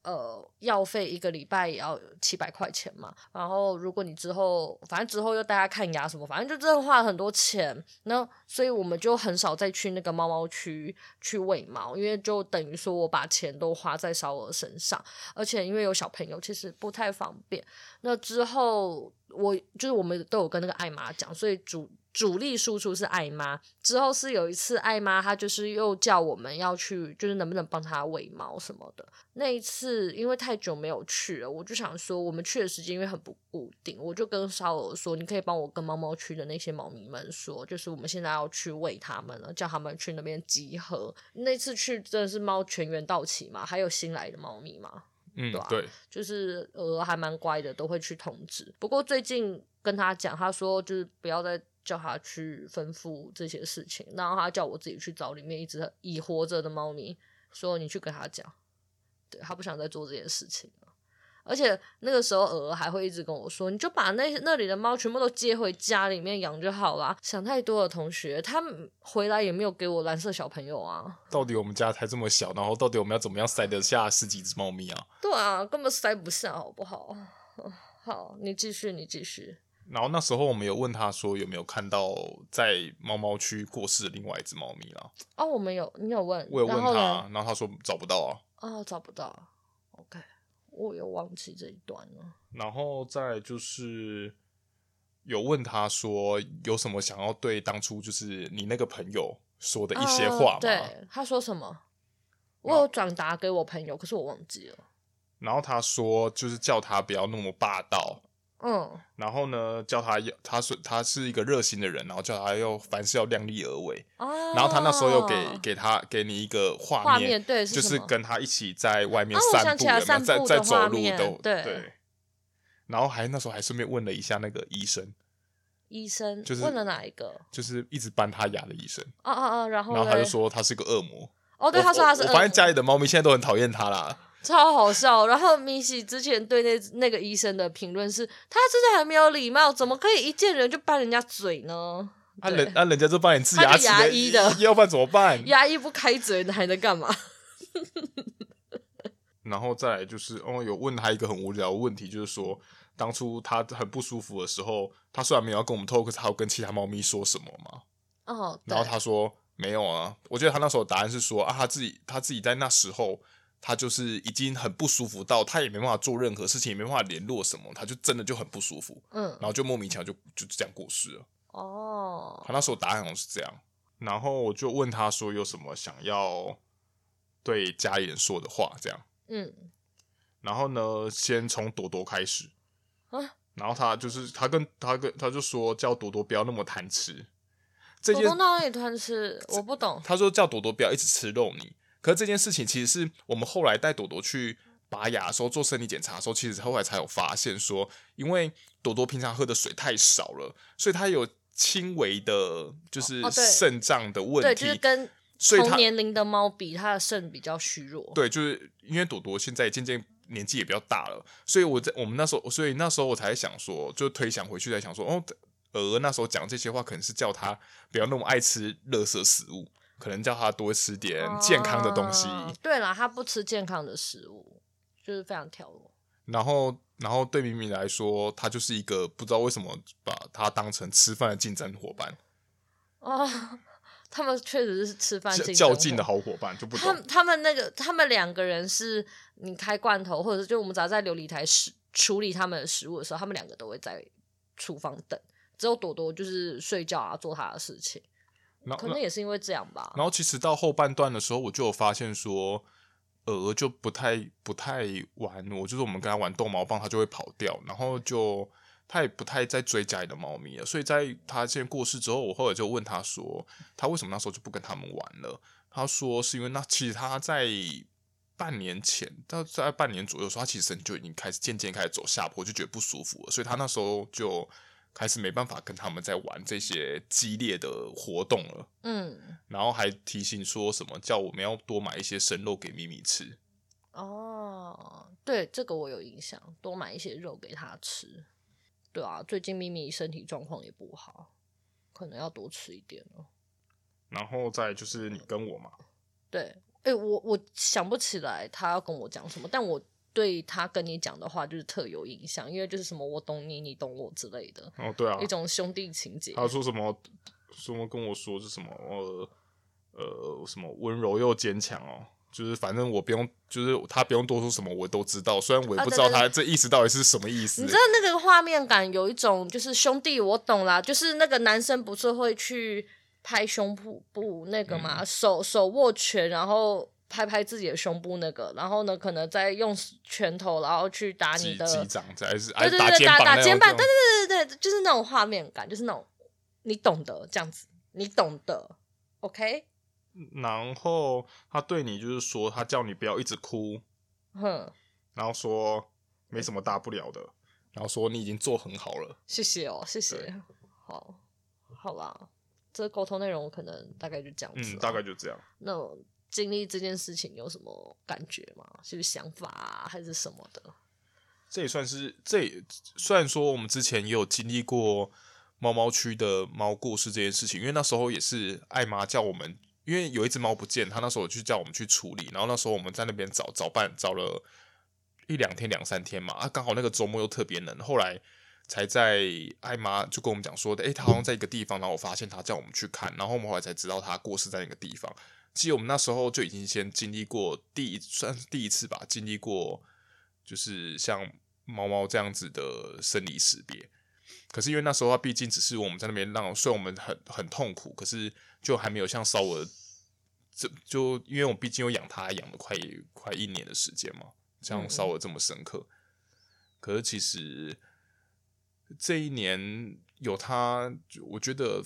呃，药费一个礼拜也要七百块钱嘛。然后如果你之后，反正之后又带他看牙什么，反正就真的花了很多钱。那所以我们就很少再去那个猫猫区去喂猫，因为就等于说我把钱都花在烧鹅身上，而且因为有小朋友，其实不太方便。那之后我就是我们都有跟那个艾玛讲，所以主。主力输出是爱妈，之后是有一次爱妈，她就是又叫我们要去，就是能不能帮她喂猫什么的。那一次因为太久没有去了，我就想说我们去的时间因为很不固定，我就跟烧鹅说，你可以帮我跟猫猫区的那些猫咪们说，就是我们现在要去喂它们了，叫他们去那边集合。那次去真的是猫全员到齐嘛，还有新来的猫咪嘛，嗯，对吧？对，就是鹅还蛮乖的，都会去通知。不过最近跟他讲，他说就是不要再。叫他去吩咐这些事情，然后他叫我自己去找里面一只已活着的猫咪，说你去跟他讲，对，他不想再做这件事情了。而且那个时候，鹅鹅还会一直跟我说，你就把那那里的猫全部都接回家里面养就好啦。想太多了，同学，他回来也没有给我蓝色小朋友啊。到底我们家才这么小，然后到底我们要怎么样塞得下十几只猫咪啊？对啊，根本塞不下，好不好？好，你继续，你继续。然后那时候我们有问他说有没有看到在猫猫区过世的另外一只猫咪啦？哦，我们有，你有问？我有问他，然后，然后他说找不到啊。哦，找不到。OK，我有忘记这一段了。然后再就是有问他说有什么想要对当初就是你那个朋友说的一些话吗？哦，对，他说什么？我有转达给我朋友，可是我忘记了。然后他说，就是叫他不要那么霸道。嗯，然后呢，叫他要，他说他是一个热心的人，然后叫他要凡事要量力而为。哦，然后他那时候又给给他给你一个画面，画面对，是就是跟他一起在外面散步，啊、有有在在走路都对，对。然后还那时候还顺便问了一下那个医生，医生就是问了哪一个？就是一直搬他牙的医生。哦哦哦，然后然后他就说他是个恶魔。哦，对，他说他是恶魔。我发现家里的猫咪现在都很讨厌他啦。超好笑，然后米西之前对那那个医生的评论是，他真的很没有礼貌，怎么可以一见人就掰人家嘴呢？啊人啊人家就帮你治牙齿牙医的，要不然怎么办？牙医不开嘴，还能干嘛？然后再来就是，哦，有问他一个很无聊的问题，就是说，当初他很不舒服的时候，他虽然没有要跟我们透，可是他有跟其他猫咪说什么吗？哦，然后他说没有啊，我觉得他那时候答案是说啊，他自己他自己在那时候。他就是已经很不舒服到，他也没办法做任何事情，也没办法联络什么，他就真的就很不舒服，嗯，然后就莫名其妙就就这样过世了。哦，他那时候答案好像是这样，然后我就问他说有什么想要对家里人说的话，这样，嗯，然后呢，先从朵朵开始，啊，然后他就是他跟他跟他就说叫朵朵不要那么贪吃，这件朵朵哪里贪吃？我不懂。他说叫朵朵不要一直吃肉泥。可是这件事情其实是我们后来带朵朵去拔牙的时候做生理检查的时候，其实后来才有发现说，因为朵朵平常喝的水太少了，所以它有轻微的，就是肾脏的问题。对，就是跟同年龄的猫比，它的肾比较虚弱。对，就是因为朵朵现在渐渐年纪也比较大了，所以我在我们那时候，所以那时候我才想说，就推想回去，在想说，哦，鹅那时候讲这些话，可能是叫他不要那么爱吃垃圾食物。可能叫他多吃点健康的东西。啊、对啦，他不吃健康的食物，就是非常挑剔。然后，然后对咪咪来说，他就是一个不知道为什么把他当成吃饭的竞争伙伴。哦，他们确实是吃饭竞较劲的好伙伴，就不懂。他们他们那个他们两个人是，你开罐头，或者是就我们只要在琉璃台食处理他们的食物的时候，他们两个都会在厨房等，只有朵朵就是睡觉啊，做他的事情。可能也是因为这样吧。然后其实到后半段的时候，我就有发现说，鹅就不太不太玩我，就是我们跟他玩逗猫棒，他就会跑掉，然后就他也不太在追家里的猫咪了。所以在他现在过世之后，我后来就问他说，他为什么那时候就不跟他们玩了？他说是因为那其实他在半年前，到在半年左右的时候，他其实就已经开始渐渐开始走下坡，就觉得不舒服了，所以他那时候就。开始没办法跟他们在玩这些激烈的活动了，嗯，然后还提醒说什么叫我们要多买一些生肉给咪咪吃。哦，对，这个我有印象，多买一些肉给他吃。对啊，最近咪咪身体状况也不好，可能要多吃一点哦。然后再就是你跟我嘛，对，哎，我我想不起来他要跟我讲什么，但我。对他跟你讲的话就是特有印象，因为就是什么我懂你，你懂我之类的。哦，对啊，一种兄弟情结。他说什么？什么跟我说是什么？呃呃，什么温柔又坚强哦，就是反正我不用，就是他不用多说什么，我都知道。虽然我也不知道他这意思到底是什么意思。啊、你知道那个画面感有一种就是兄弟，我懂啦，就是那个男生不是会去拍胸部不那个嘛，嗯、手手握拳，然后。拍拍自己的胸部那个，然后呢，可能再用拳头，然后去打你的击掌，还是对对对，打打肩膀，对对对对对，就是那种画面感，就是那种你懂得这样子，你懂得，OK。然后他对你就是说，他叫你不要一直哭，哼，然后说没什么大不了的，然后说你已经做很好了，谢谢哦，谢谢，好，好啦，这个沟通内容可能大概就这样子，嗯，大概就这样，那。经历这件事情有什么感觉吗？是不是想法啊，还是什么的？这也算是，这也虽然说我们之前也有经历过猫猫区的猫过世这件事情，因为那时候也是艾妈叫我们，因为有一只猫不见，她那时候就叫我们去处理，然后那时候我们在那边找找办，找了一两天两三天嘛，啊，刚好那个周末又特别冷，后来才在艾妈就跟我们讲说的，诶，他好像在一个地方，然后我发现他叫我们去看，然后我们后来才知道他过世在那个地方。其实我们那时候就已经先经历过第一算是第一次吧，经历过就是像猫猫这样子的生离死别。可是因为那时候它毕竟只是我们在那边让，虽然我们很很痛苦，可是就还没有像烧鹅这就因为我毕竟有养它养了快快一年的时间嘛，像烧鹅这么深刻。嗯、可是其实这一年有它，我觉得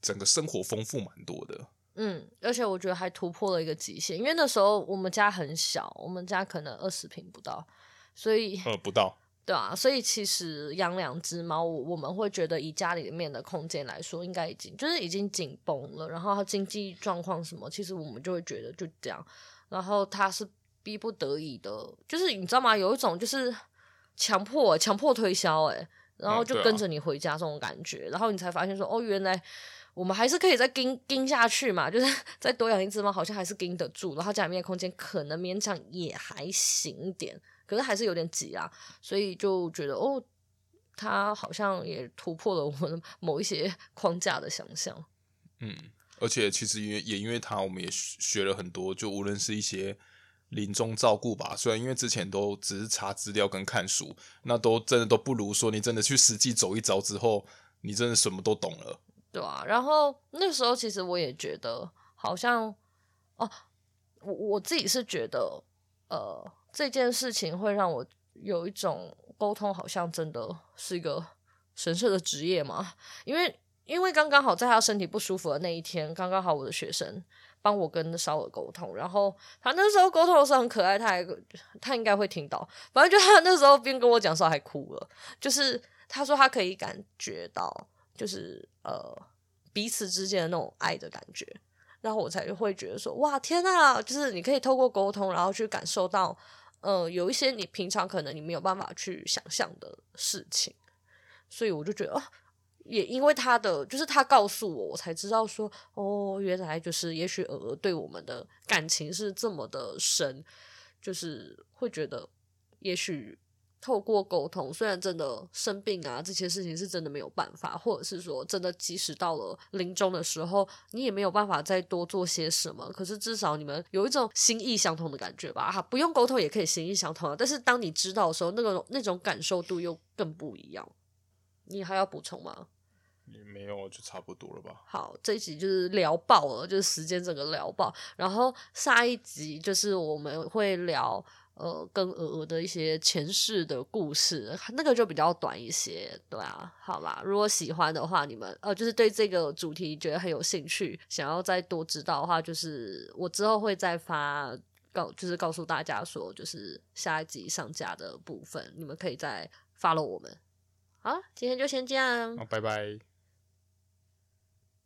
整个生活丰富蛮多的。嗯，而且我觉得还突破了一个极限，因为那时候我们家很小，我们家可能二十平不到，所以呃不到。对啊，所以其实养两只猫，我们会觉得以家里面的空间来说，应该已经就是已经紧绷了。然后它经济状况什么，其实我们就会觉得就这样。然后它是逼不得已的，就是你知道吗？有一种就是强迫强迫推销，哎，然后就跟着你回家这种感觉。然后你才发现说，哦，原来我们还是可以再盯盯下去嘛，就是 再多养一只猫，好像还是盯得住。然后家里面的空间可能勉强也还行一点。可是还是有点挤啊，所以就觉得哦，它好像也突破了我们某一些 框架的想象。嗯，而且其实也也因为它，我们也学了很多，就无论是一些临终照顾吧。虽然因为之前都只是查资料跟看书，那都真的都不如说你真的去实际走一遭之后，你真的什么都懂了。对啊，然后那时候其实我也觉得好像哦，我我自己是觉得呃。这件事情会让我有一种沟通，好像真的是一个神圣的职业嘛？因为因为刚刚好在他身体不舒服的那一天，刚刚好我的学生帮我跟烧耳沟通，然后他那时候沟通的时候很可爱，他还他应该会听到，反正就他那时候边跟我讲时候还哭了，就是他说他可以感觉到，就是呃彼此之间的那种爱的感觉，然后我才会觉得说哇天呐，就是你可以透过沟通，然后去感受到。呃，有一些你平常可能你没有办法去想象的事情，所以我就觉得，哦，也因为他的，就是他告诉我，我才知道说，哦，原来就是，也许鹅鹅对我们的感情是这么的深，就是会觉得，也许。透过沟通，虽然真的生病啊，这些事情是真的没有办法，或者是说真的，即使到了临终的时候，你也没有办法再多做些什么。可是至少你们有一种心意相通的感觉吧？哈，不用沟通也可以心意相通啊。但是当你知道的时候，那个那种感受度又更不一样。你还要补充吗？也没有，就差不多了吧。好，这一集就是聊爆了，就是时间整个聊爆。然后下一集就是我们会聊。呃，跟鹅鹅的一些前世的故事，那个就比较短一些，对啊，好啦，如果喜欢的话，你们呃，就是对这个主题觉得很有兴趣，想要再多知道的话，就是我之后会再发告，就是告诉大家说，就是下一集上架的部分，你们可以再 follow 我们。好，今天就先这样，好，拜拜。